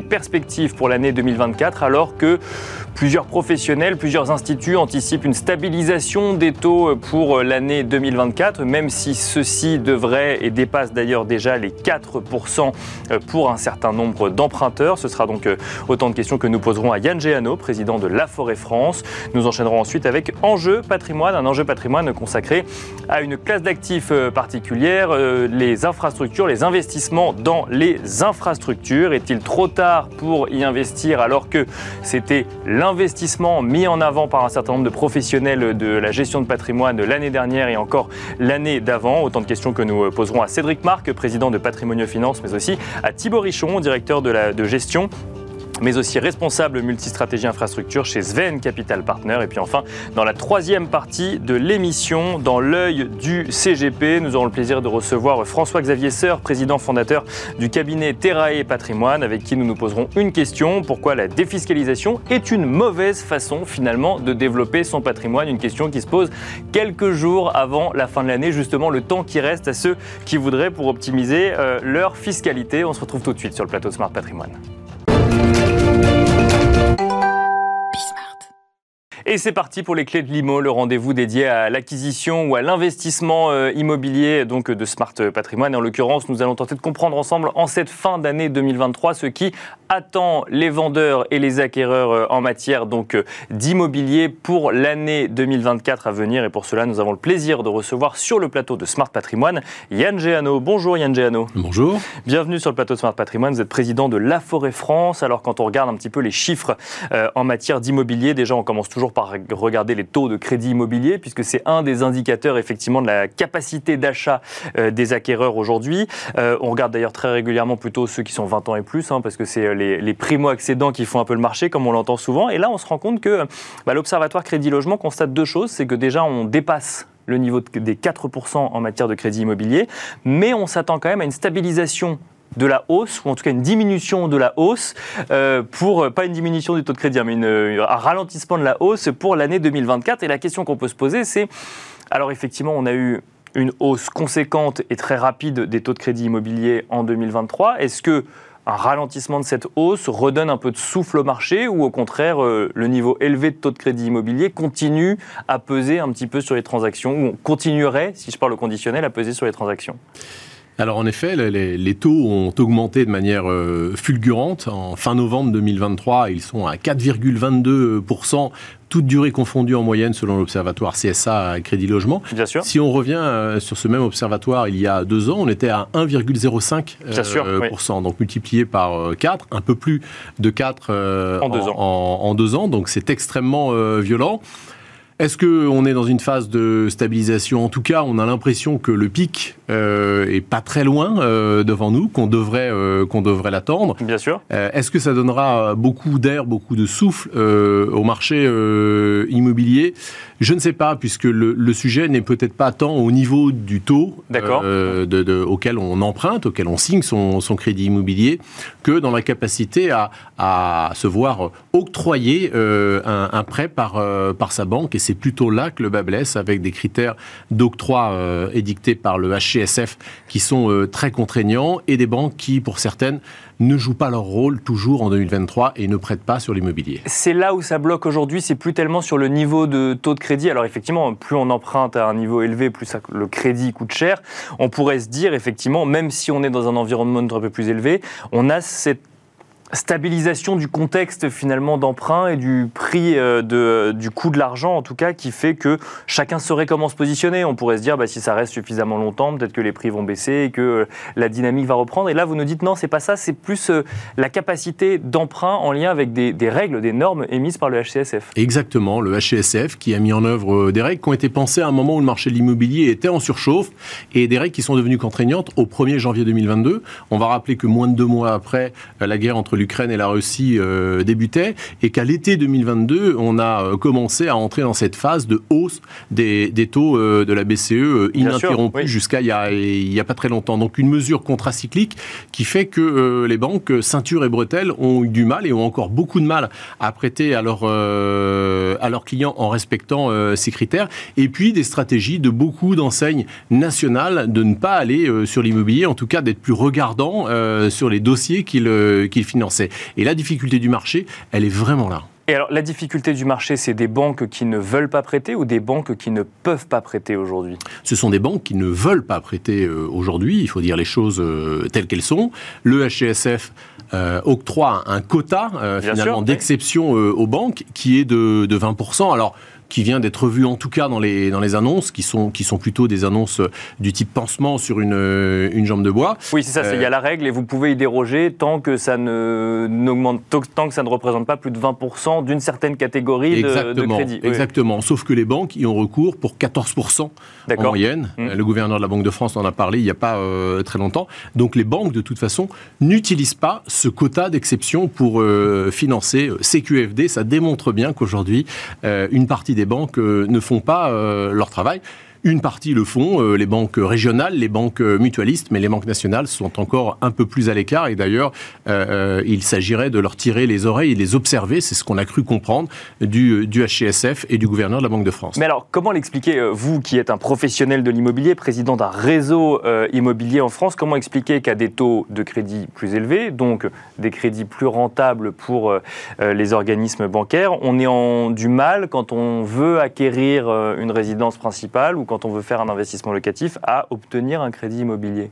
perspectives pour l'année 2024 alors que plusieurs professionnels, plusieurs instituts anticipent une stabilisation des taux pour l'année 2024, même si ceci devrait et dépasse d'ailleurs déjà les 4% pour un certain nombre d'emprunteurs. Ce sera donc autant de questions que nous poserons à Yann Géano, président de La Forêt France. Nous enchaînerons ensuite avec Enjeu patrimoine, un enjeu patrimoine consacré à une classe d'actifs particulière, les infrastructures, les investissements dans les infrastructures. Est-il trop tard pour y investir alors que c'était l'investissement mis en avant par un certain nombre de professionnels de la gestion de patrimoine l'année dernière et encore l'année d'avant. Autant de questions que nous poserons à Cédric Marc, président de Patrimonio Finance, mais aussi à Thibaut Richon, directeur de, la, de gestion mais aussi responsable multistratégie infrastructure chez Sven Capital Partner. Et puis enfin, dans la troisième partie de l'émission, dans l'œil du CGP, nous aurons le plaisir de recevoir François-Xavier Seur, président fondateur du cabinet Terrae Patrimoine, avec qui nous nous poserons une question. Pourquoi la défiscalisation est une mauvaise façon finalement de développer son patrimoine? Une question qui se pose quelques jours avant la fin de l'année, justement le temps qui reste à ceux qui voudraient pour optimiser euh, leur fiscalité. On se retrouve tout de suite sur le plateau Smart Patrimoine. Et c'est parti pour les clés de l'IMO, le rendez-vous dédié à l'acquisition ou à l'investissement euh, immobilier donc de Smart Patrimoine. Et en l'occurrence, nous allons tenter de comprendre ensemble en cette fin d'année 2023 ce qui attend les vendeurs et les acquéreurs euh, en matière donc euh, d'immobilier pour l'année 2024 à venir. Et pour cela, nous avons le plaisir de recevoir sur le plateau de Smart Patrimoine Yann Géano. Bonjour Yann Géano. Bonjour. Bienvenue sur le plateau de Smart Patrimoine. Vous êtes président de La Forêt France. Alors quand on regarde un petit peu les chiffres en matière d'immobilier, déjà on commence toujours par regarder les taux de crédit immobilier, puisque c'est un des indicateurs effectivement de la capacité d'achat euh, des acquéreurs aujourd'hui. Euh, on regarde d'ailleurs très régulièrement plutôt ceux qui sont 20 ans et plus, hein, parce que c'est euh, les, primo-accédants qui font un peu le marché, comme on l'entend souvent. Et là, on se rend compte que bah, l'Observatoire Crédit Logement constate deux choses. C'est que déjà, on dépasse le niveau des 4% en matière de crédit immobilier, mais on s'attend quand même à une stabilisation de la hausse, ou en tout cas une diminution de la hausse, euh, pour, pas une diminution du taux de crédit, hein, mais un ralentissement de la hausse pour l'année 2024. Et la question qu'on peut se poser, c'est, alors effectivement, on a eu une hausse conséquente et très rapide des taux de crédit immobilier en 2023. Est-ce que un ralentissement de cette hausse redonne un peu de souffle au marché ou au contraire euh, le niveau élevé de taux de crédit immobilier continue à peser un petit peu sur les transactions ou on continuerait, si je parle au conditionnel, à peser sur les transactions? Alors en effet, les, taux ont augmenté de manière euh, fulgurante. En fin novembre 2023, ils sont à 4,22%, toute durée confondue en moyenne selon l'observatoire CSA Crédit Logement. Bien sûr. Si on revient euh, sur ce même observatoire il y a deux ans, on était à 1,05%, euh, donc multiplié par 4, un peu plus de 4 en, deux ans. en, deux ans. Donc c'est extrêmement violent. Est-ce qu'on est dans une phase de stabilisation? En tout cas, on a l'impression que le pic euh, est pas très loin euh, devant nous, qu'on devrait, euh, qu'on devrait l'attendre. Bien sûr. Euh, est-ce que ça donnera beaucoup d'air, beaucoup de souffle au marché immobilier? Je ne sais pas, puisque le, le sujet n'est peut-être pas tant au niveau du taux de, de, auquel on emprunte, auquel on signe son, son, crédit immobilier, que dans la capacité à, à se voir octroyer un, un, prêt par, par sa banque. Et c'est plutôt là que le bas blesse, avec des critères d'octroi euh, édictés par le HCSF qui sont euh, très contraignants et des banques qui, pour certaines, ne jouent pas leur rôle toujours en 2023 et ne prêtent pas sur l'immobilier. C'est là où ça bloque aujourd'hui, c'est plus tellement sur le niveau de taux de crédit. Alors effectivement, plus on emprunte à un niveau élevé, plus le crédit coûte cher. On pourrait se dire effectivement, même si on est dans un environnement un peu plus élevé, on a cette stabilisation du contexte finalement d'emprunt et du prix euh, de, du coût de l'argent en tout cas qui fait que chacun saurait comment se positionner. On pourrait se dire bah, si ça reste suffisamment longtemps, peut-être que les prix vont baisser et que euh, la dynamique va reprendre. Et là vous nous dites non, c'est pas ça, c'est plus euh, la capacité d'emprunt en lien avec des, des, règles, des normes émises par le HCSF. Exactement, le HCSF qui a mis en œuvre des règles qui ont été pensées à un moment où le marché de l'immobilier était en surchauffe et des règles qui sont devenues contraignantes au 1er janvier 2022. On va rappeler que moins de deux mois après la guerre entre l'Ukraine et la Russie débutait et qu'à l'été 2022, on a commencé à entrer dans cette phase de hausse des, taux de la BCE ininterrompue jusqu'à il n'y a, a, pas très longtemps. Donc une mesure contracyclique qui fait que les banques, ceinture et bretelles, ont eu du mal et ont encore beaucoup de mal à prêter à, leur, à leurs clients en respectant ces critères. Et puis des stratégies de beaucoup d'enseignes nationales de ne pas aller sur l'immobilier, en tout cas d'être plus regardant sur les dossiers qu'ils Et la difficulté du marché, elle est vraiment là. Et alors, la difficulté du marché, c'est des banques qui ne veulent pas prêter ou des banques qui ne peuvent pas prêter aujourd'hui? Ce sont des banques qui ne veulent pas prêter euh, aujourd'hui, il faut dire les choses euh, telles qu'elles sont. Le HCSF euh, octroie un quota finalement d'exception aux banques qui est de, de 20%. Alors, qui vient d'être vu en tout cas dans les, dans les annonces, qui sont, qui sont plutôt des annonces du type pansement sur une, une jambe de bois. Oui, c'est ça, il y a la règle et vous pouvez y déroger tant que ça ne, n'augmente, tant que ça ne représente pas plus de 20% d'une certaine catégorie de, crédit. Exactement, sauf que les banques y ont recours pour 14% en moyenne. Mmh. Le gouverneur de la Banque de France en a parlé il n'y a pas euh, très longtemps. Donc les banques, de toute façon, n'utilisent pas ce quota d'exception pour euh, financer euh, CQFD. Ça démontre bien qu'aujourd'hui, une partie des banques euh, ne font pas euh, leur travail. Une partie le font, euh, les banques régionales, les banques mutualistes, mais les banques nationales sont encore un peu plus à l'écart. Et d'ailleurs, il s'agirait de leur tirer les oreilles et les observer. C'est ce qu'on a cru comprendre du, du HCSF et du gouverneur de la Banque de France. Mais alors, comment l'expliquer, vous qui êtes un professionnel de l'immobilier, président d'un réseau immobilier en France, comment expliquer qu'à des taux de crédit plus élevés, donc des crédits plus rentables pour les organismes bancaires, on est en du mal quand on veut acquérir une résidence principale ou quand on veut faire un investissement locatif à obtenir un crédit immobilier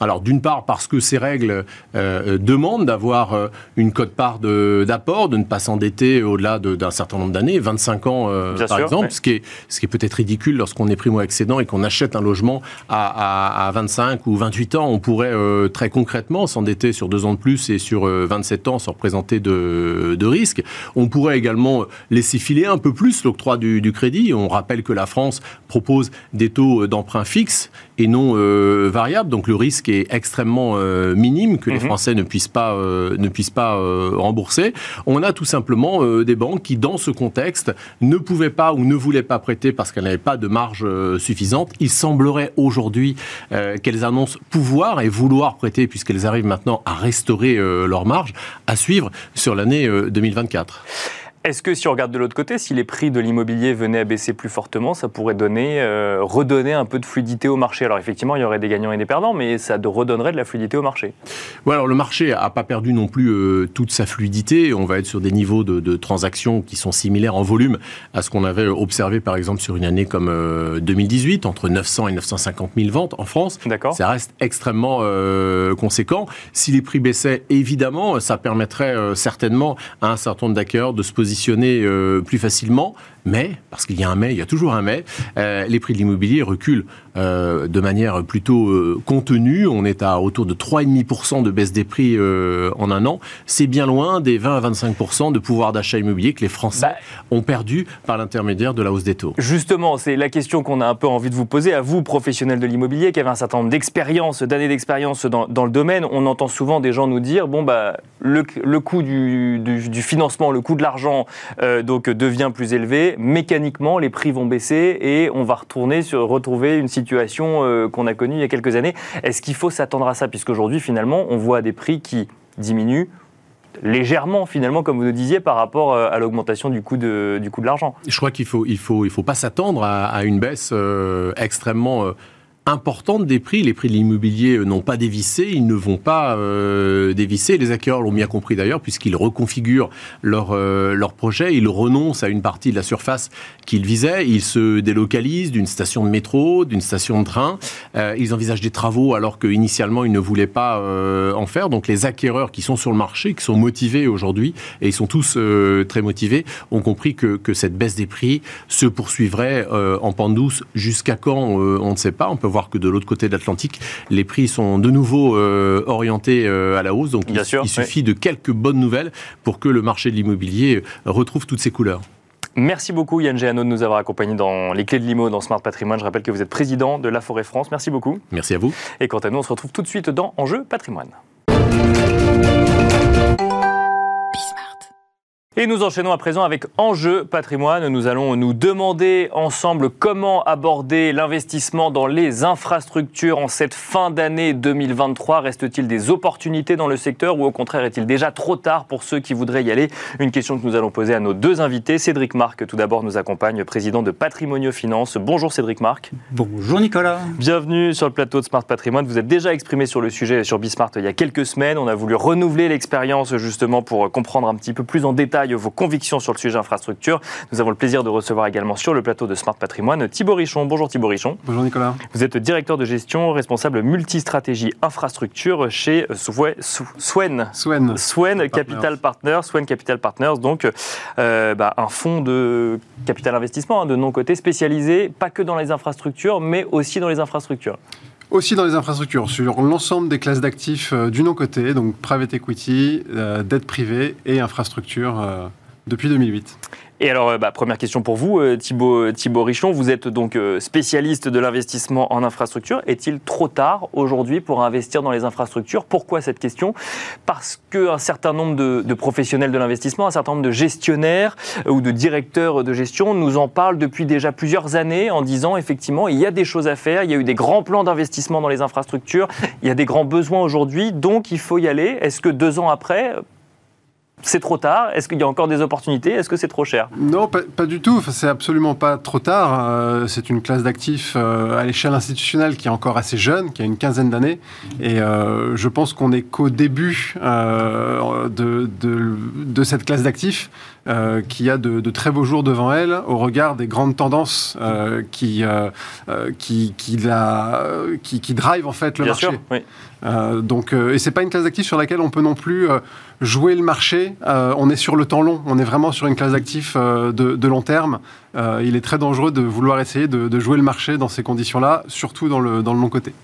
alors d'une part parce que ces règles euh, demandent d'avoir euh, une cote-part d'apport, de, ne pas s'endetter au-delà d'un certain nombre d'années, 25 ans euh, par exemple, ce qui est, ce qui est peut-être ridicule lorsqu'on est primo-accédant et qu'on achète un logement à, à, 25 ou 28 ans. On pourrait très concrètement s'endetter sur deux ans de plus et sur 27 ans sans représenter de, de risques. On pourrait également laisser filer un peu plus l'octroi du, du, crédit. On rappelle que la France propose des taux d'emprunt fixes et non variables, donc le risque est extrêmement euh, minime que les mhm. Français ne puissent pas, euh, ne puissent pas euh, rembourser. On a tout simplement des banques qui, dans ce contexte, ne pouvaient pas ou ne voulaient pas prêter parce qu'elles n'avaient pas de marge suffisante. Il semblerait aujourd'hui qu'elles annoncent pouvoir et vouloir prêter puisqu'elles arrivent maintenant à restaurer leur marge à suivre sur l'année 2024. Est-ce que si on regarde de l'autre côté, si les prix de l'immobilier venaient à baisser plus fortement, ça pourrait donner, euh, redonner un peu de fluidité au marché? Alors effectivement, il y aurait des gagnants et des perdants, mais ça redonnerait de la fluidité au marché. Oui, alors le marché n'a pas perdu non plus euh, toute sa fluidité. On va être sur des niveaux de, transactions qui sont similaires en volume à ce qu'on avait observé par exemple sur une année comme 2018, euh, entre 900 et 950 000 ventes en France. D'accord. Ça reste extrêmement conséquent. Si les prix baissaient, évidemment, ça permettrait certainement à un certain nombre d'acquéreurs de se positionner positionner euh, plus facilement, mais, parce qu'il y a un mais, il y a toujours un mais, euh, les prix de l'immobilier reculent euh, de manière plutôt contenue. On est à autour de 3,5% de baisse des prix en un an. C'est bien loin des 20 à 25% de pouvoir d'achat immobilier que les Français bah, ont perdu par l'intermédiaire de la hausse des taux. Justement, c'est la question qu'on a un peu envie de vous poser à vous, professionnels de l'immobilier, qui avez un certain nombre d'expériences, d'années d'expérience dans, dans, le domaine. On entend souvent des gens nous dire, bon, bah, le, le coût du, du, du financement, le coût de l'argent euh, donc devient plus élevé, mécaniquement les prix vont baisser et on va retourner sur retrouver une situation euh, qu'on a connue il y a quelques années. Est-ce qu'il faut s'attendre à ça? Puisqu'aujourd'hui finalement on voit des prix qui diminuent légèrement finalement, comme vous le disiez, par rapport euh, à l'augmentation du coût de, l'argent. Je crois qu'il faut, il faut, pas s'attendre à, une baisse extrêmement importante des prix. Les prix de l'immobilier euh, n'ont pas dévissé, ils ne vont pas euh, dévisser. Les acquéreurs l'ont bien compris d'ailleurs, puisqu'ils reconfigurent leur, euh, leur projet, ils renoncent à une partie de la surface qu'ils visaient, ils se délocalisent d'une station de métro, d'une station de train, euh, ils envisagent des travaux alors qu'initialement ils ne voulaient pas en faire. Donc les acquéreurs qui sont sur le marché, qui sont motivés aujourd'hui, et ils sont tous très motivés, ont compris que, que, cette baisse des prix se poursuivrait en pente douce jusqu'à quand on ne sait pas. On peut voir que de l'autre côté de l'Atlantique, les prix sont de nouveau euh, orientés euh, à la hausse. Donc il, suffit de quelques bonnes nouvelles pour que le marché de l'immobilier retrouve toutes ses couleurs. Merci beaucoup Yann Géano de nous avoir accompagnés dans les clés de l'IMO dans Smart Patrimoine. Je rappelle que vous êtes président de La Forêt France. Merci beaucoup. Merci à vous. Et quant à nous, on se retrouve tout de suite dans Enjeu Patrimoine. Et nous enchaînons à présent avec Enjeu patrimoine. Nous allons nous demander ensemble comment aborder l'investissement dans les infrastructures en cette fin d'année 2023. Reste-t-il des opportunités dans le secteur ou au contraire est-il déjà trop tard pour ceux qui voudraient y aller? Une question que nous allons poser à nos deux invités. Cédric Marc, tout d'abord, nous accompagne, président de Patrimonio Finance. Bonjour Cédric Marc. Bonjour Nicolas. Bienvenue sur le plateau de Smart Patrimoine. Vous êtes déjà exprimé sur le sujet sur Bismart il y a quelques semaines. On a voulu renouveler l'expérience justement pour comprendre un petit peu plus en détail vos convictions sur le sujet infrastructure. Nous avons le plaisir de recevoir également sur le plateau de Smart Patrimoine Thibaut Richon. Bonjour Thibaut Richon. Bonjour Nicolas. Vous êtes directeur de gestion, responsable multistratégie infrastructure chez Swen. Swen. Swen Capital Partners. Swen Capital Partners, donc euh, bah, un fonds de capital investissement hein, de non-côté spécialisé pas que dans les infrastructures, mais aussi dans les infrastructures aussi dans les infrastructures, sur l'ensemble des classes d'actifs euh, du non-côté, donc private equity, euh, dette privée et infrastructure euh, depuis 2008. Et alors, euh, bah, première question pour vous, euh, Thibaut, euh, Thibaut Richon. Vous êtes donc spécialiste de l'investissement en infrastructure. Est-il trop tard aujourd'hui pour investir dans les infrastructures? Pourquoi cette question? Parce qu'un certain nombre de, professionnels de l'investissement, un certain nombre de gestionnaires ou de directeurs de gestion nous en parlent depuis déjà plusieurs années en disant effectivement, il y a des choses à faire, il y a eu des grands plans d'investissement dans les infrastructures, il y a des grands besoins aujourd'hui, donc il faut y aller. Est-ce que deux ans après, c'est trop tard? Est-ce qu'il y a encore des opportunités? Est-ce que c'est trop cher? Non, pas, du tout. Enfin, c'est absolument pas trop tard. Euh, c'est une classe d'actifs euh, à l'échelle institutionnelle qui est encore assez jeune, qui a une quinzaine d'années. Et euh, je pense qu'on n'est qu'au début de, de, cette classe d'actifs. qui a de, très beaux jours devant elle au regard des grandes tendances qui, qui, qui, la, qui, qui, drive en fait le Bien marché. Sûr, oui. donc, et c'est pas une classe d'actifs sur laquelle on peut non plus jouer le marché, euh, on est sur le temps long, on est vraiment sur une classe d'actifs euh, de, long terme. Euh, il est très dangereux de vouloir essayer de, jouer le marché dans ces conditions-là, surtout dans le, dans le long côté.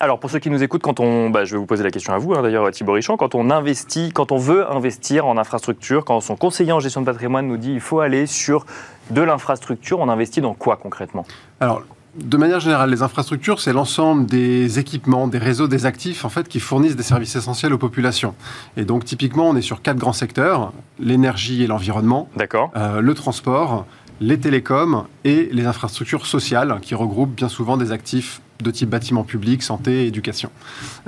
Alors pour ceux qui nous écoutent, quand on, bah, je vais vous poser la question à vous hein, d'ailleurs Thibaut Richon, quand on investit, quand on veut investir en infrastructure, quand son conseiller en gestion de patrimoine nous dit il faut aller sur de l'infrastructure, on investit dans quoi concrètement? Alors de manière générale, les infrastructures, c'est l'ensemble des équipements, des réseaux, des actifs, en fait, qui fournissent des services essentiels aux populations. Et donc, typiquement, on est sur quatre grands secteurs l'énergie et l'environnement, euh, le transport, les télécoms et les infrastructures sociales, qui regroupent bien souvent des actifs de type bâtiment public, santé, éducation.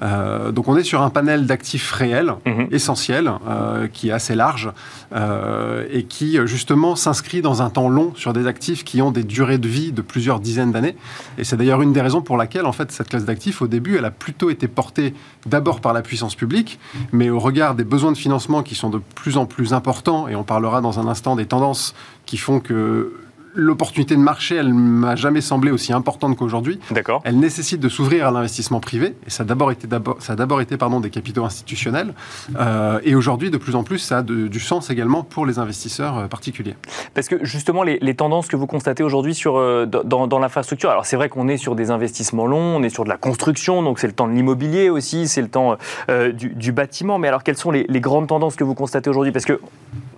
Euh, donc on est sur un panel d'actifs réels, mhm. essentiels, euh, qui est assez large euh, et qui justement s'inscrit dans un temps long sur des actifs qui ont des durées de vie de plusieurs dizaines d'années. Et c'est d'ailleurs une des raisons pour laquelle en fait cette classe d'actifs au début elle a plutôt été portée d'abord par la puissance publique, mais au regard des besoins de financement qui sont de plus en plus importants et on parlera dans un instant des tendances qui font que l'opportunité de marché, elle m'a jamais semblé aussi importante qu'aujourd'hui. D'accord. Elle nécessite de s'ouvrir à l'investissement privé, et ça a d'abord été, d'abord, ça a d'abord été pardon, des capitaux institutionnels. Euh, et aujourd'hui, de plus en plus, ça a du sens également pour les investisseurs euh, particuliers. Parce que justement, les, tendances que vous constatez aujourd'hui sur, euh, dans, l'infrastructure, alors c'est vrai qu'on est sur des investissements longs, on est sur de la construction, donc c'est le temps de l'immobilier aussi, c'est le temps du, bâtiment. Mais alors, quelles sont les, les grandes tendances que vous constatez aujourd'hui? Parce que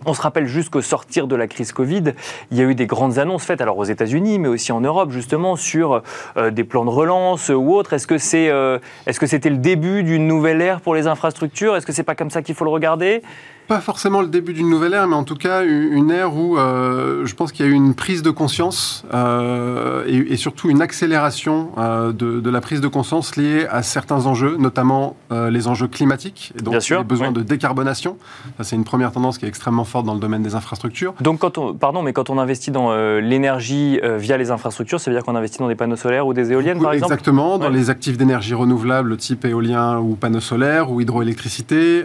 on se rappelle juste qu'au sortir de la crise Covid, il y a eu des grandes annonces faites, alors aux États-Unis, mais aussi en Europe, justement, sur euh, des plans de relance ou autres. Est-ce que c'est, euh, est-ce que c'était le début d'une nouvelle ère pour les infrastructures? Est-ce que c'est pas comme ça qu'il faut le regarder? Pas forcément le début d'une nouvelle ère, mais en tout cas une ère où euh, je pense qu'il y a eu une prise de conscience euh, et, surtout une accélération euh, de, la prise de conscience liée à certains enjeux, notamment les enjeux climatiques et donc les besoins de décarbonation. Ça, c'est une première tendance qui est extrêmement forte dans le domaine des infrastructures. Donc, quand on, pardon, mais quand on investit dans l'énergie via les infrastructures, ça veut dire qu'on investit dans des panneaux solaires ou des éoliennes, par exemple? Exactement, dans les actifs d'énergie renouvelable type éolien ou panneaux solaires ou hydroélectricité,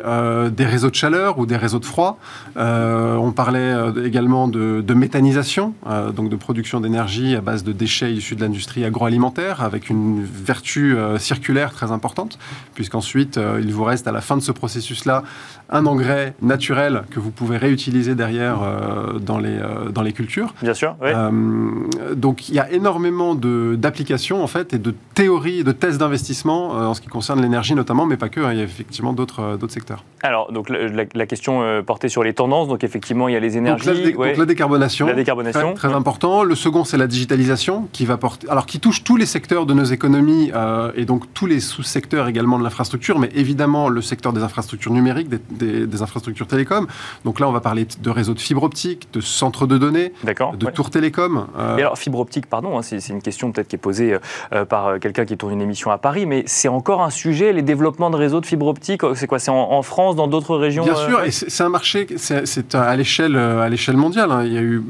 des réseaux de chaleur ou des réseaux de froid. Euh, on parlait euh, également de, méthanisation, euh, donc de production d'énergie à base de déchets issus de l'industrie agroalimentaire, avec une vertu circulaire très importante, puisqu'ensuite, il vous reste à la fin de ce processus-là un engrais naturel que vous pouvez réutiliser derrière dans, les, dans les cultures. Bien sûr, oui. donc il y a énormément d'applications, en fait, et de théories de tests d'investissement en ce qui concerne l'énergie notamment, mais pas que, hein, il y a effectivement d'autres secteurs. Alors, donc la, la question question euh, portait sur les tendances. Donc effectivement, il y a les énergies. Donc la, décarbonation. La décarbonation. Très, important. Le second, c'est la digitalisation qui va porter, alors qui touche tous les secteurs de nos économies euh, et donc tous les sous-secteurs également de l'infrastructure, mais évidemment le secteur des infrastructures numériques, des, infrastructures télécom. Donc là, on va parler de réseaux de fibre optique, de centres de données, de tours télécom. Et alors fibre optique, pardon, hein, c'est une question peut-être qui est posée par quelqu'un qui tourne une émission à Paris, mais c'est encore un sujet, les développements de réseaux de fibre optique. C'est quoi C'est en, France, dans d'autres régions Bien sûr, et c'est un marché, c'est à l'échelle à l'échelle mondiale. Hein. Il y a eu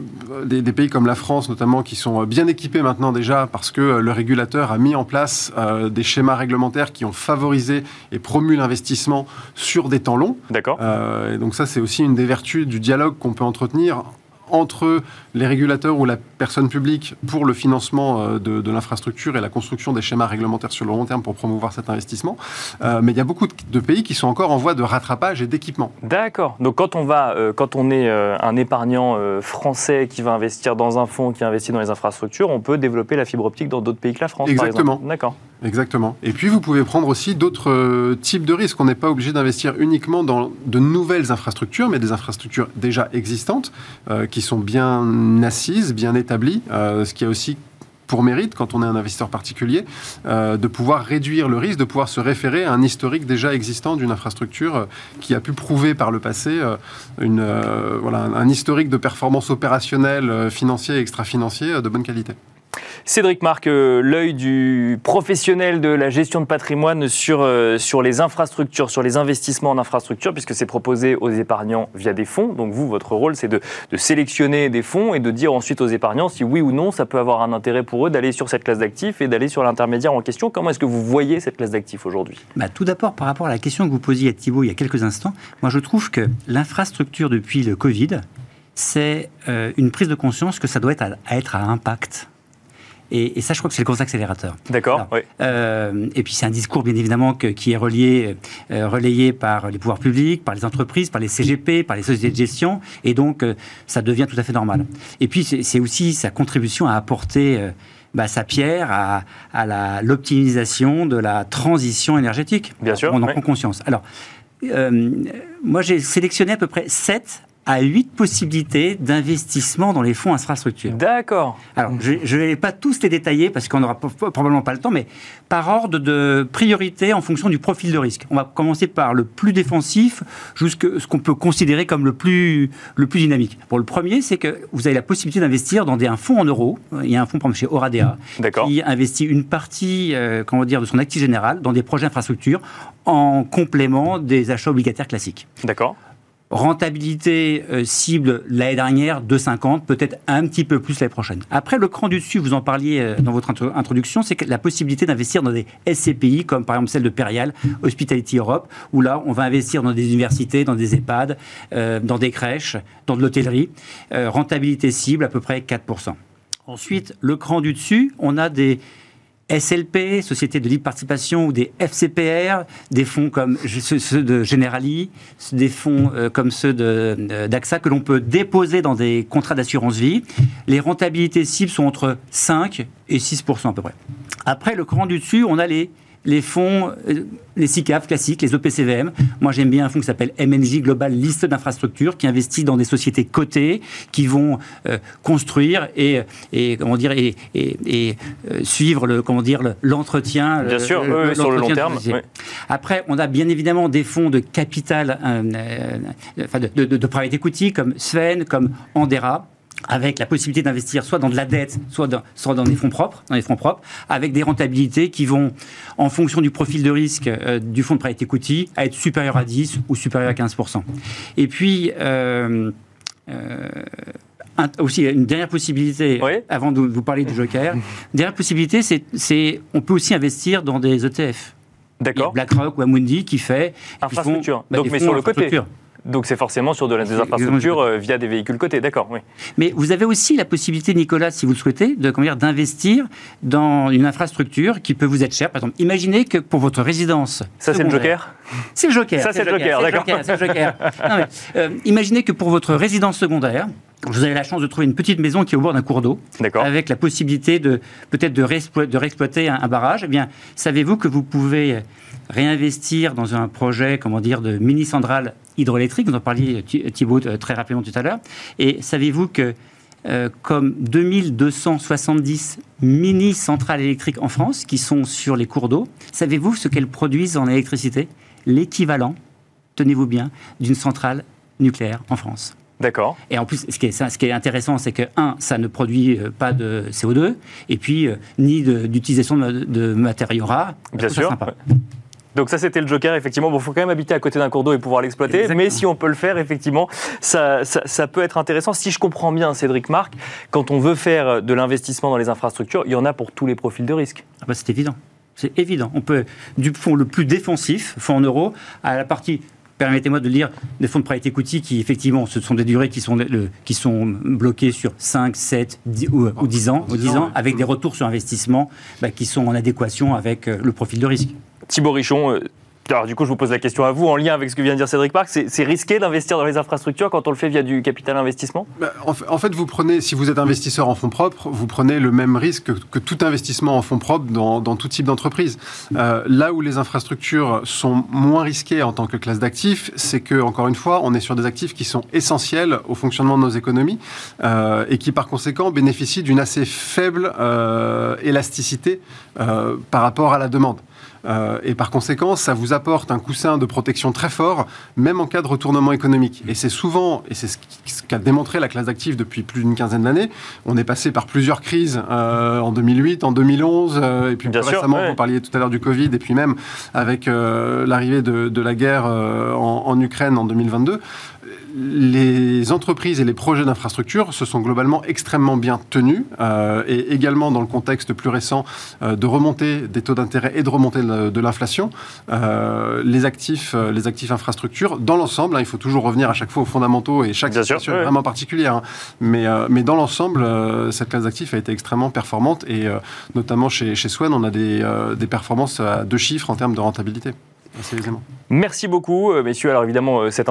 des, pays comme la France, notamment, qui sont bien équipés maintenant déjà parce que le régulateur a mis en place euh, des schémas réglementaires qui ont favorisé et promu l'investissement sur des temps longs. D'accord. Euh, donc ça, c'est aussi une des vertus du dialogue qu'on peut entretenir entre les régulateurs ou la personne publique pour le financement euh, de, l'infrastructure et la construction des schémas réglementaires sur le long terme pour promouvoir cet investissement. Euh, mais il y a beaucoup de pays qui sont encore en voie de rattrapage et d'équipement. D'accord. Donc quand on va, euh, quand on est un épargnant français qui va investir dans un fonds qui investit dans les infrastructures, on peut développer la fibre optique dans d'autres pays que la France. Exactement. D'accord. Exactement. Et puis vous pouvez prendre aussi d'autres types de risques. On n'est pas obligé d'investir uniquement dans de nouvelles infrastructures, mais des infrastructures déjà existantes qui sont bien assises, bien établies, euh, ce qui a aussi pour mérite, quand on est un investisseur particulier, euh, de pouvoir réduire le risque, de pouvoir se référer à un historique déjà existant d'une infrastructure euh, qui a pu prouver par le passé voilà, un historique de performance opérationnelle, financier et extra-financier de bonne qualité. Cédric Marc, euh, l'œil du professionnel de la gestion de patrimoine sur, euh, sur les infrastructures, sur les investissements en infrastructures, puisque c'est proposé aux épargnants via des fonds. Donc vous, votre rôle, c'est de, sélectionner des fonds et de dire ensuite aux épargnants si oui ou non ça peut avoir un intérêt pour eux d'aller sur cette classe d'actifs et d'aller sur l'intermédiaire en question. Comment est-ce que vous voyez cette classe d'actifs aujourd'hui? Bah, Tout d'abord, par rapport à la question que vous posiez à Thibault il y a quelques instants, moi je trouve que l'infrastructure depuis le Covid, c'est euh, une prise de conscience que ça doit être à, être à impact. Et, ça, je crois que c'est le gros accélérateur. D'accord. Euh, et puis c'est un discours, bien évidemment, qui est relié, euh, relayé par les pouvoirs publics, par les entreprises, par les CGP, par les sociétés de gestion. Et donc, euh, ça devient tout à fait normal. Et puis, c'est aussi sa contribution à apporter bah, sa pierre à, à l'optimisation de la transition énergétique. Bien sûr. On en prend conscience. Alors, moi, j'ai sélectionné à peu près 7 à 8 possibilités d'investissement dans les fonds infrastructures. D'accord. Alors, je ne vais pas tous les détailler parce qu'on n'aura probablement pas le temps, mais par ordre de priorité en fonction du profil de risque. On va commencer par le plus défensif jusqu'à ce qu'on peut considérer comme le plus, le plus dynamique. Pour le premier, c'est que vous avez la possibilité d'investir dans des, un fonds en euros. Il y a un fonds, par exemple, chez Oradea, qui investit une partie euh, comment dire, de son actif général dans des projets infrastructures en complément des achats obligataires classiques. D'accord. Rentabilité euh, cible l'année dernière, 2,50, peut-être un petit peu plus l'année prochaine. Après, le cran du dessus, vous en parliez euh, dans votre introduction, c'est la possibilité d'investir dans des SCPI, comme par exemple celle de Perial, Hospitality Europe, où là, on va investir dans des universités, dans des EHPAD, euh, dans des crèches, dans de l'hôtellerie. rentabilité cible, à peu près 4%. Ensuite, le cran du dessus, on a des SLP, Société de libre participation, ou des FCPR, des fonds comme ceux de Generali, des fonds euh, comme ceux d'AXA que l'on peut déposer dans des contrats d'assurance vie. Les rentabilités cibles sont entre 5 et 6 à peu près. Après, le cran du dessus, on a les les fonds, euh, les SICAF classiques, les OPCVM. Moi, j'aime bien un fonds qui s'appelle MNJ Global Liste d'infrastructures, qui investit dans des sociétés cotées, qui vont euh, construire et, et, comment dire et, et, euh, suivre le comment dire l'entretien. Bien sûr, sur le long terme. Après, on a bien évidemment des fonds de capital, enfin de, de, de private equity comme Sven, comme Andera avec la possibilité d'investir soit dans de la dette, soit dans, soit dans des fonds propres, dans les fonds propres, avec des rentabilités qui vont, en fonction du profil de risque euh, du fonds de private equity, à être supérieur à 10 ou supérieur à 15%. Et puis, euh, euh, aussi une dernière possibilité, avant de vous parler du Joker, une dernière possibilité, c'est on peut aussi investir dans des ETF. D'accord. BlackRock ou Amundi qui fait infrastructure. Bah, Donc, mais sur le côté. Donc c'est forcément sur de la, des infrastructures euh, via des véhicules cotés, d'accord, oui. Mais vous avez aussi la possibilité, Nicolas, si vous le souhaitez, de d'investir dans une infrastructure qui peut vous être chère. Par exemple, imaginez que pour votre résidence. Ça, c'est le joker C'est le joker. Ça, c'est le joker, d'accord. C'est le joker. imaginez que pour votre résidence secondaire, vous avez la chance de trouver une petite maison qui est au bord d'un cours d'eau, avec la possibilité de peut-être de, réexploiter un, barrage. Eh bien, savez-vous que vous pouvez réinvestir dans un projet, comment dire, de mini centrale hydroélectrique? Vous en parliez Thibault euh, très rapidement tout à l'heure. Et savez-vous que euh, comme 2270 mini centrales électriques en France qui sont sur les cours d'eau, savez-vous ce qu'elles produisent en électricité? L'équivalent, tenez-vous bien, d'une centrale nucléaire en France. D'accord. Et en plus, ce qui est, ce qui est intéressant, c'est que, un, ça ne produit euh, pas de CO2, et puis, euh, ni d'utilisation de, matériaux rares. Bien sûr. Donc ça, c'était le joker, effectivement. Bon, il faut quand même habiter à côté d'un cours d'eau et pouvoir l'exploiter. Mais si on peut le faire, effectivement, ça, ça, peut être intéressant. Si je comprends bien, Cédric Marc, quand on veut faire de l'investissement dans les infrastructures, il y en a pour tous les profils de risque. Ah bah, c'est évident. C'est évident. On peut, du fonds le plus défensif, fonds en euros, à la partie permettez-moi de lire des fonds de private equity qui, effectivement, ce sont des durées qui sont, qui sont bloquées sur 5, 7 10, ou, 10 ans, 10 ans, avec des retours sur investissement bah, qui sont en adéquation avec euh, le profil de risque. Thibaut Richon, euh, alors du coup, je vous pose la question à vous, en lien avec ce que vient de dire Cédric Parc, c'est risqué d'investir dans les infrastructures quand on le fait via du capital investissement? Bah, en, fait, si vous êtes investisseur en fonds propres, vous prenez le même risque que, tout investissement en fonds propres dans, tout type d'entreprise. Euh, là où les infrastructures sont moins risquées en tant que classe d'actifs, c'est que, encore une fois, on est sur des actifs qui sont essentiels au fonctionnement de nos économies euh, et qui, par conséquent, bénéficient d'une assez faible euh, élasticité par rapport à la demande. Euh, et par conséquent, ça vous apporte un coussin de protection très fort, même en cas de retournement économique. Et c'est souvent, et c'est ce qu'a démontré la classe d'actifs depuis plus d'une quinzaine d'années, on est passé par plusieurs crises euh, en 2008, en 2011, euh, et puis plus récemment, vous parliez tout à l'heure du Covid, et puis même avec l'arrivée de, la guerre en, en Ukraine en 2022 les entreprises et les projets d'infrastructure se sont globalement extrêmement bien tenus euh, et également dans le contexte plus récent euh, de remontée des taux d'intérêt et de remontée de, l'inflation, euh, les actifs, les actifs infrastructures, dans l'ensemble, hein, il faut toujours revenir à chaque fois aux fondamentaux et chaque situation est vraiment particulière, hein, mais, mais dans l'ensemble, cette classe d'actifs a été extrêmement performante et notamment chez, chez Swen, on a des, des performances à deux chiffres en termes de rentabilité. Merci beaucoup, euh, messieurs. Alors évidemment, euh, cet,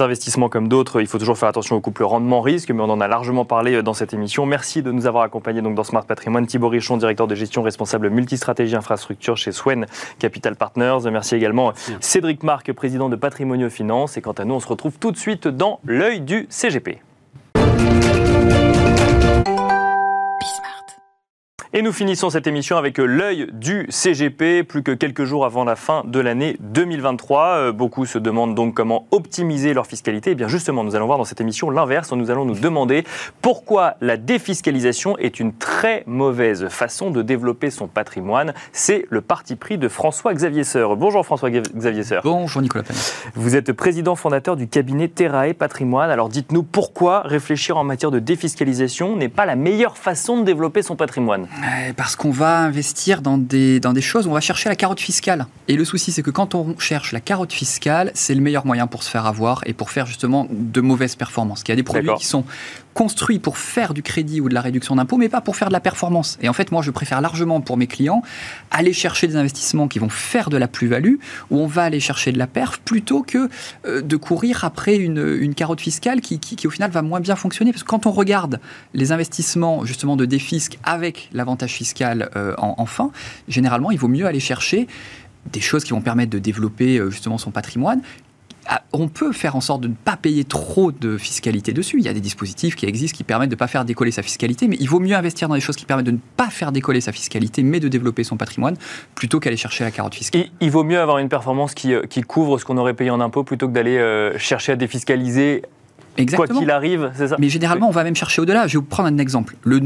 investissement comme d'autres, il faut toujours faire attention au couple rendement-risque, mais on en a largement parlé euh, dans cette émission. Merci de nous avoir accompagnés donc, dans Smart Patrimoine. Thibaut Richon, directeur de gestion responsable multistratégie infrastructure chez Swen Capital Partners. Merci également Cédric Marc, président de Patrimonio Finance. Et quant à nous, on se retrouve tout de suite dans l'œil du CGP. Et nous finissons cette émission avec l'œil du CGP, plus que quelques jours avant la fin de l'année 2023. Euh, beaucoup se demandent donc comment optimiser leur fiscalité. Et eh bien justement, nous allons voir dans cette émission l'inverse. Nous allons nous demander pourquoi la défiscalisation est une très mauvaise façon de développer son patrimoine. C'est le parti pris de François-Xavier Seur. Bonjour François-Xavier Seur. Bonjour Nicolas Penn. Vous êtes président fondateur du cabinet Terrae Patrimoine. Alors dites-nous pourquoi réfléchir en matière de défiscalisation n'est pas la meilleure façon de développer son patrimoine parce qu'on va investir dans des, dans des choses on va chercher la carotte fiscale. Et le souci, c'est que quand on cherche la carotte fiscale, c'est le meilleur moyen pour se faire avoir et pour faire justement de mauvaises performances. Il y a des produits qui sont construits pour faire du crédit ou de la réduction d'impôts, mais pas pour faire de la performance. Et en fait, moi, je préfère largement pour mes clients aller chercher des investissements qui vont faire de la plus-value, où on va aller chercher de la perf, plutôt que euh, de courir après une, carotte fiscale qui, au final, va moins bien fonctionner. Parce que quand on regarde les investissements, justement, de défisc avec l'avantage fiscal euh, en fin, généralement, il vaut mieux aller chercher des choses qui vont permettre de développer euh, justement son patrimoine, on peut faire en sorte de ne pas payer trop de fiscalité dessus. Il y a des dispositifs qui existent qui permettent de ne pas faire décoller sa fiscalité, mais il vaut mieux investir dans des choses qui permettent de ne pas faire décoller sa fiscalité, mais de développer son patrimoine, plutôt qu'aller chercher la carotte fiscale. Il, vaut mieux avoir une performance qui, euh, couvre ce qu'on aurait payé en impôts plutôt que d'aller euh, chercher à défiscaliser Quoi qu'il arrive, c'est ça? Mais généralement, on va même chercher au-delà. Je vais vous prendre un exemple, le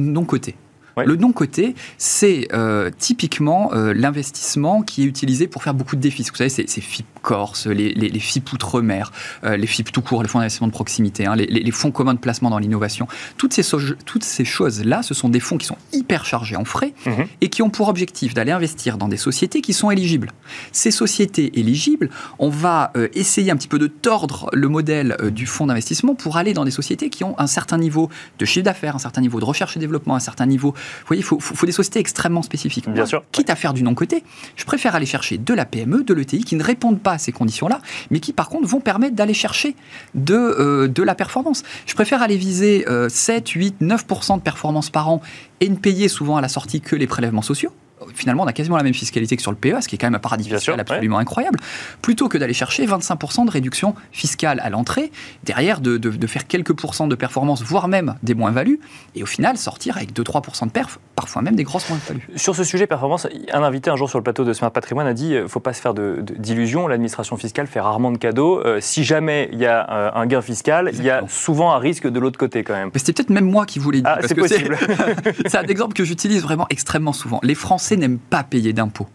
Le non-coté, c'est euh, typiquement euh, l'investissement qui est utilisé pour faire beaucoup de défis. Vous savez, c'est FIP Corse, les, les, FIP Outre-mer, euh, les FIP tout court, les fonds d'investissement de proximité, hein, les, fonds communs de placement dans l'innovation. Toutes ces, toutes ces choses-là, ce sont des fonds qui sont hyper chargés en frais mhm. et qui ont pour objectif d'aller investir dans des sociétés qui sont éligibles. Ces sociétés éligibles, on va essayer un petit peu de tordre le modèle du fonds d'investissement pour aller dans des sociétés qui ont un certain niveau de chiffre d'affaires, un certain niveau de recherche et développement, un certain niveau Vous voyez, il faut, faut, des sociétés extrêmement spécifiques. Bien sûr. Quitte à faire du non-côté, je préfère aller chercher de la PME, de l'ETI, qui ne répondent pas à ces conditions-là, mais qui par contre vont permettre d'aller chercher de, euh, de la performance. Je préfère aller viser 7, 8, 9% de performance par an et ne payer souvent à la sortie que les prélèvements sociaux finalement, on a quasiment la même fiscalité que sur le PEA, ce qui est quand même un paradis fiscal absolument incroyable, plutôt que d'aller chercher 25% de réduction fiscale à l'entrée, derrière de, de, faire quelques pourcents de performance, voire même des moins-values, et au final sortir avec 2-3% de perf, parfois même des grosses moins-values. Sur ce sujet performance, un invité un jour sur le plateau de Smart Patrimoine a dit il euh, ne faut pas se faire d'illusions, l'administration fiscale fait rarement de cadeaux. Euh, si jamais il y a euh, un gain fiscal, il y a souvent un risque de l'autre côté quand même. Mais c'était peut-être même moi qui voulais dire. Ah, c'est possible. C'est un exemple que j'utilise vraiment extrêmement souvent. Les Français n'aiment pas payer d'impôts.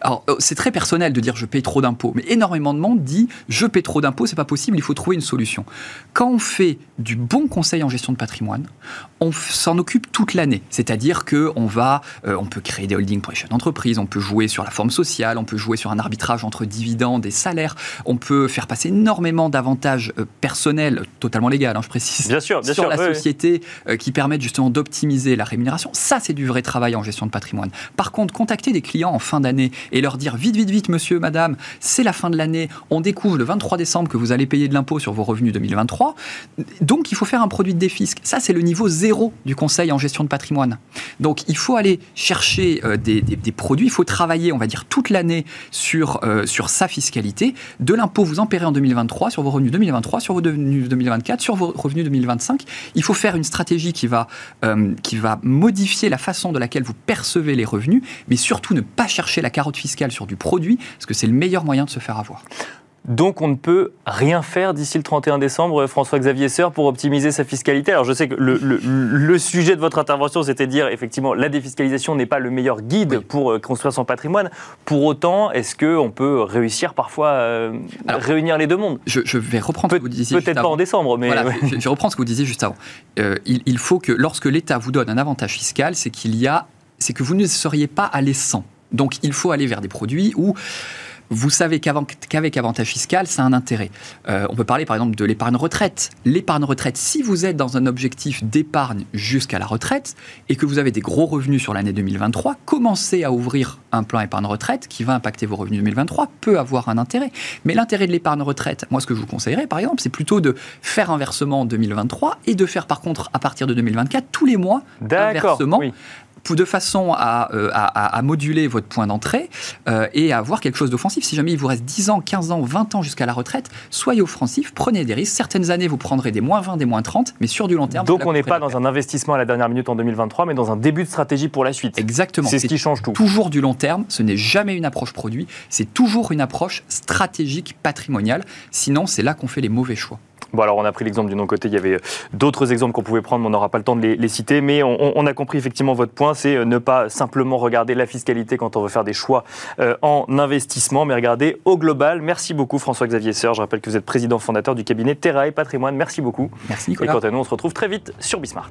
Alors, euh, c'est très personnel de dire je paye trop d'impôts, mais énormément de monde dit je paye trop d'impôts, c'est pas possible, il faut trouver une solution. Quand on fait du bon conseil en gestion de patrimoine, on s'en occupe toute l'année. C'est-à-dire que on va, euh, on peut créer des holdings pour les chefs d'entreprise, on peut jouer sur la forme sociale, on peut jouer sur un arbitrage entre dividendes et salaires, on peut faire passer énormément d'avantages euh, personnels, totalement légal, hein, je précise, bien sûr, sur la société qui permettent justement d'optimiser la rémunération. Ça, c'est du vrai travail en gestion de patrimoine. Par contre, contacter des clients en fin d'année et leur dire vite, vite, vite, monsieur, madame, c'est la fin de l'année, on découvre le 23 décembre que vous allez payer de l'impôt sur vos revenus 2023, donc il faut faire un produit de défisque. Ça, c'est le niveau zéro du conseil en gestion de patrimoine. Donc il faut aller chercher euh, des, produits, il faut travailler, on va dire, toute l'année sur, euh, sur sa fiscalité. De l'impôt, vous en paierez en 2023 sur vos revenus 2023, sur vos revenus 2024, sur vos revenus 2025. Il faut faire une stratégie qui va, euh, qui va modifier la façon de laquelle vous percevez les revenus, mais surtout ne pas chercher la carotte fiscale sur du produit, parce que c'est le meilleur moyen de se faire avoir. Donc on ne peut rien faire d'ici le 31 décembre, François-Xavier Seur, pour optimiser sa fiscalité. Alors je sais que le, sujet de votre intervention, c'était de dire effectivement la défiscalisation n'est pas le meilleur guide pour euh, construire son patrimoine. Pour autant, est-ce qu'on peut réussir parfois à réunir les deux mondes? je, vais reprendre ce que vous disiez. Peut-être pas en décembre, mais... je, vais reprendre ce que vous disiez juste avant. Euh, il, il faut que lorsque l'État vous donne un avantage fiscal, c'est qu'il y a c'est que vous ne seriez pas allé sans. Donc il faut aller vers des produits où vous savez qu'avec avantage fiscal, ça a un intérêt. Euh, on peut parler par exemple de l'épargne retraite. L'épargne retraite, si vous êtes dans un objectif d'épargne jusqu'à la retraite et que vous avez des gros revenus sur l'année 2023, commencez à ouvrir un plan épargne retraite qui va impacter vos revenus 2023 peut avoir un intérêt. Mais l'intérêt de l'épargne retraite, moi ce que je vous conseillerais par exemple, c'est plutôt de faire un versement en 2023 et de faire par contre à partir de 2024 tous les mois un versement de façon euh, à, moduler votre point d'entrée euh, et à avoir quelque chose d'offensif. Si jamais il vous reste 10 ans, 15 ans, 20 ans jusqu'à la retraite, soyez offensif, prenez des risques. Certaines années, vous prendrez des moins 20, des moins 30, mais sur du long terme. Donc on n'est pas dans un investissement à la dernière minute en 2023, mais dans un début de stratégie pour la suite. Exactement. C'est ce qui change tout. Toujours du long terme, ce n'est jamais une approche produit, c'est toujours une approche stratégique patrimoniale. Sinon, c'est là qu'on fait les mauvais choix. Bon, alors on a pris l'exemple du non-côté, il y avait euh, d'autres exemples qu'on pouvait prendre, mais on n'aura pas le temps de les, citer. Mais on, a compris effectivement votre point, c'est euh, ne pas simplement regarder la fiscalité quand on veut faire des choix euh, en investissement, mais regarder au global. Merci beaucoup François-Xavier Seur. Je rappelle que vous êtes président fondateur du cabinet Terra et Patrimoine. Merci beaucoup. Merci Nicolas. Et quant à nous, on se retrouve très vite sur Bismart.